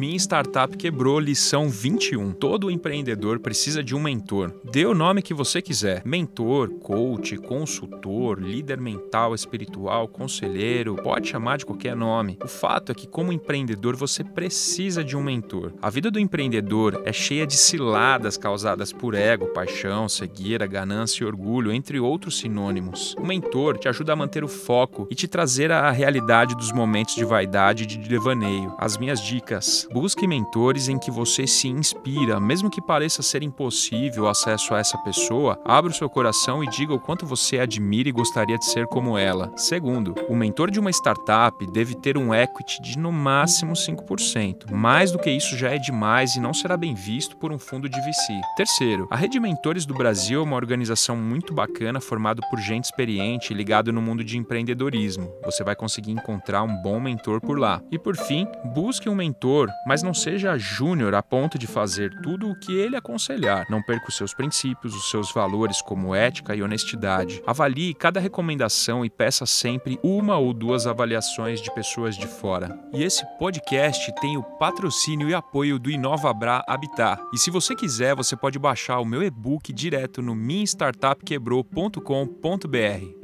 Minha Startup Quebrou, lição 21. Todo empreendedor precisa de um mentor. Dê o nome que você quiser: mentor, coach, consultor, líder mental, espiritual, conselheiro, pode chamar de qualquer nome. O fato é que, como empreendedor, você precisa de um mentor. A vida do empreendedor é cheia de ciladas causadas por ego, paixão, cegueira, ganância e orgulho, entre outros sinônimos. O mentor te ajuda a manter o foco e te trazer à realidade dos momentos de vaidade e de devaneio. As minhas dicas: busque mentores em que você se inspira, mesmo que pareça ser impossível o acesso a essa pessoa, abra o seu coração e diga o quanto você admira e gostaria de ser como ela. Segundo, o mentor de uma startup deve ter um equity de no máximo 5%. Mais do que isso já é demais e não será bem visto por um fundo de VC. Terceiro, a Rede Mentores do Brasil é uma organização muito bacana formada por gente experiente ligado no mundo de empreendedorismo. Você vai conseguir encontrar um bom mentor por lá. E por fim, busque um mentor, mas não seja júnior a ponto de fazer tudo o que ele aconselhar. Não perca os seus princípios, os seus valores como ética e honestidade. Avalie cada recomendação e peça sempre uma ou duas avaliações de pessoas de fora. E esse podcast tem o patrocínio e apoio do InovaBra Habitat. E se você quiser, você pode baixar o meu e-book direto no minstartupquebrou.com.br.